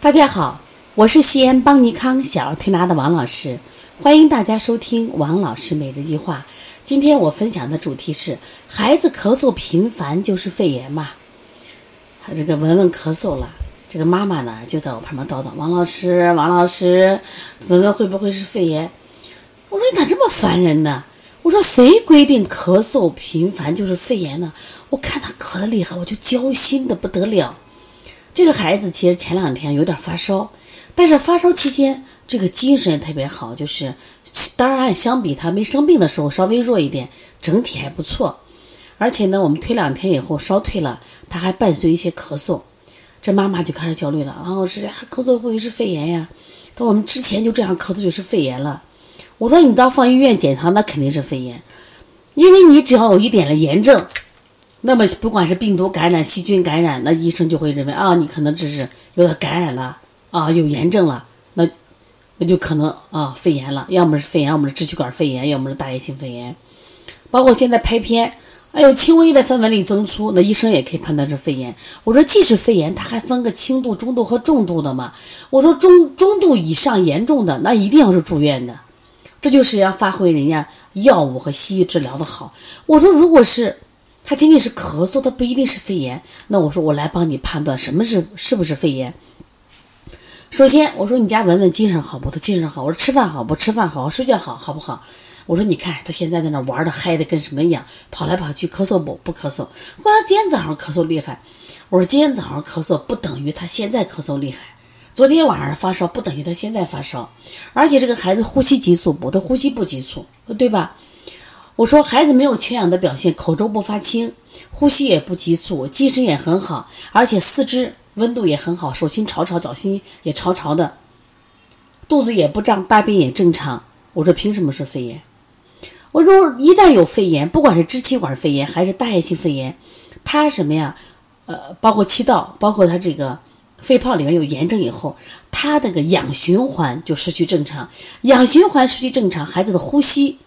大家好，我是西安邦尼康小儿推拿的王老师，欢迎大家收听王老师每日一句话。今天我分享的主题是：孩子咳嗽频繁就是肺炎吗？这个文文咳嗽了，这个妈妈呢就在我旁边叨叨：“王老师，王老师，文文会不会是肺炎？”我说：“你咋这么烦人呢？”我说：“谁规定咳嗽频繁就是肺炎呢？”我看他咳的厉害，我就焦心的不得了。这个孩子其实前两天有点发烧，但是发烧期间这个精神特别好，就是当然相比他没生病的时候稍微弱一点，整体还不错。而且呢，我们推两天以后烧退了，他还伴随一些咳嗽，这妈妈就开始焦虑了。啊，我说咳嗽会不会是肺炎呀？他我们之前就这样咳嗽就是肺炎了。我说你到放医院检查，那肯定是肺炎，因为你只要有一点的炎症。那么不管是病毒感染、细菌感染，那医生就会认为啊，你可能只是有点感染了啊，有炎症了，那那就可能啊肺炎了，要么是肺炎，要么是支气管肺炎，要么是大叶性肺炎。包括现在拍片，哎呦，轻微的分纹理增粗，那医生也可以判断是肺炎。我说，即使肺炎，它还分个轻度、中度和重度的嘛。我说中中度以上严重的，那一定要是住院的。这就是要发挥人家药物和西医治疗的好。我说，如果是。他仅仅是咳嗽，他不一定是肺炎。那我说我来帮你判断什么是是不是肺炎。首先我说你家文文精神好不？他精神好。我说吃饭好不？吃饭好，睡觉好好不好？我说你看他现在在那玩的嗨的跟什么一样，跑来跑去，咳嗽不？不咳嗽。后来今天早上咳嗽厉害。我说今天早上咳嗽不等于他现在咳嗽厉害。昨天晚上发烧不等于他现在发烧。而且这个孩子呼吸急促不？他呼吸不急促，对吧？我说孩子没有缺氧的表现，口周不发青，呼吸也不急促，精神也很好，而且四肢温度也很好，手心潮潮，脚心也潮潮的，肚子也不胀，大便也正常。我说凭什么是肺炎？我说一旦有肺炎，不管是支气管肺炎还是大叶性肺炎，它什么呀？呃，包括气道，包括它这个肺泡里面有炎症以后，它那个氧循环就失去正常，氧循环失去正常，孩子的呼吸。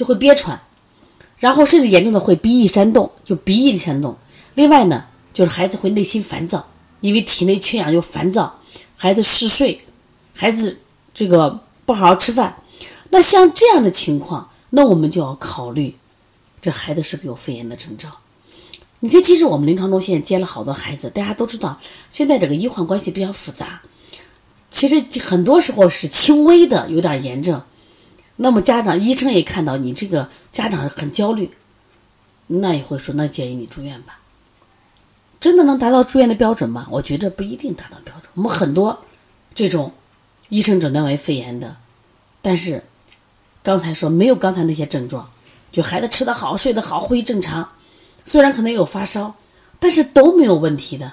就会憋喘，然后甚至严重的会鼻翼煽动，就鼻翼的煽动。另外呢，就是孩子会内心烦躁，因为体内缺氧就烦躁，孩子嗜睡，孩子这个不好好吃饭。那像这样的情况，那我们就要考虑，这孩子是不是有肺炎的征兆？你看，其实我们临床中现在接了好多孩子，大家都知道，现在这个医患关系比较复杂，其实很多时候是轻微的有点炎症。那么家长、医生也看到你这个家长很焦虑，那也会说，那建议你住院吧。真的能达到住院的标准吗？我觉得不一定达到标准。我们很多这种医生诊断为肺炎的，但是刚才说没有刚才那些症状，就孩子吃得好、睡得好、呼吸正常，虽然可能有发烧，但是都没有问题的。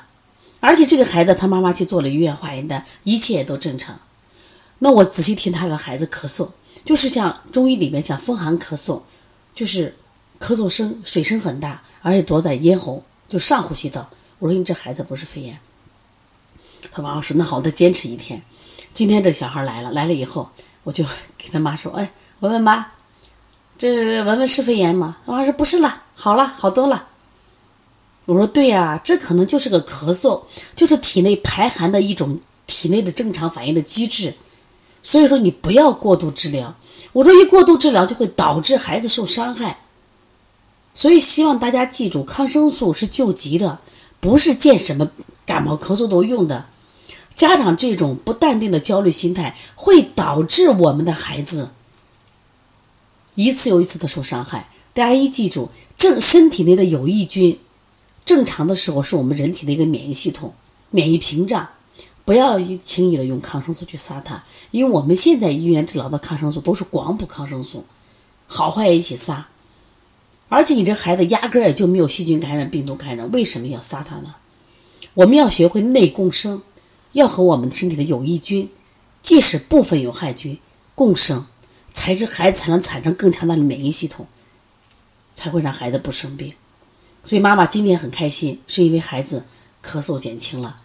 而且这个孩子他妈妈去做了医院化验单，一切也都正常。那我仔细听他的孩子咳嗽。就是像中医里面讲风寒咳嗽，就是咳嗽声水声很大，而且躲在咽喉，就上呼吸道。我说你这孩子不是肺炎。他妈妈说那好，再坚持一天。今天这小孩来了，来了以后，我就给他妈说，哎，文文妈，这文文是肺炎吗？他妈说不是了，好了，好多了。我说对呀，这可能就是个咳嗽，就是体内排寒的一种体内的正常反应的机制。所以说你不要过度治疗，我说一过度治疗就会导致孩子受伤害。所以希望大家记住，抗生素是救急的，不是见什么感冒咳嗽都用的。家长这种不淡定的焦虑心态，会导致我们的孩子一次又一次的受伤害。大家一记住，正身体内的有益菌正常的时候，是我们人体的一个免疫系统、免疫屏障。不要轻易的用抗生素去杀它，因为我们现在医院治疗的抗生素都是广谱抗生素，好坏一起杀。而且你这孩子压根儿也就没有细菌感染、病毒感染，为什么要杀他呢？我们要学会内共生，要和我们身体的有益菌，即使部分有害菌共生，才是孩子才能产生更强大的免疫系统，才会让孩子不生病。所以妈妈今天很开心，是因为孩子咳嗽减轻了。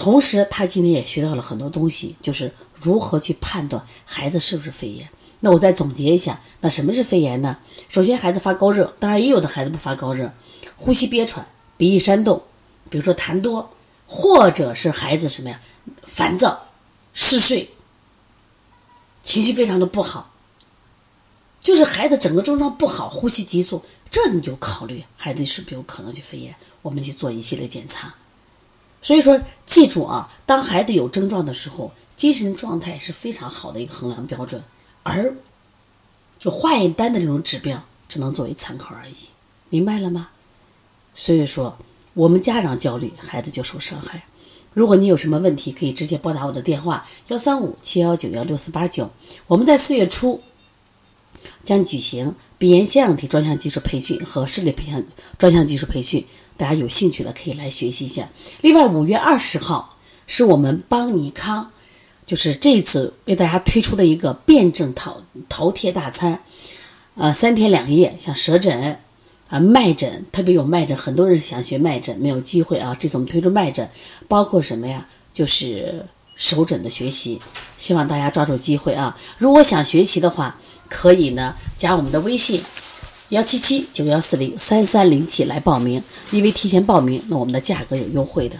同时，他今天也学到了很多东西，就是如何去判断孩子是不是肺炎。那我再总结一下，那什么是肺炎呢？首先，孩子发高热，当然也有的孩子不发高热，呼吸憋喘、鼻翼煽动，比如说痰多，或者是孩子什么呀，烦躁、嗜睡，情绪非常的不好，就是孩子整个症状不好，呼吸急促，这你就考虑孩子是不是有可能去肺炎，我们去做一系列检查。所以说，记住啊，当孩子有症状的时候，精神状态是非常好的一个衡量标准，而就化验单的这种指标只能作为参考而已，明白了吗？所以说，我们家长焦虑，孩子就受伤害。如果你有什么问题，可以直接拨打我的电话幺三五七幺九幺六四八九。我们在四月初将举行鼻炎腺样体专项技术培训和视力培训专项技术培训。大家有兴趣的可以来学习一下。另外，五月二十号是我们邦尼康，就是这次为大家推出的一个辩证饕饕餮大餐，呃，三天两夜，像舌诊啊、脉诊，特别有脉诊，很多人想学脉诊没有机会啊。这次我们推出脉诊，包括什么呀？就是手诊的学习，希望大家抓住机会啊！如果想学习的话，可以呢加我们的微信。幺七七九幺四零三三零七来报名，因为提前报名，那我们的价格有优惠的。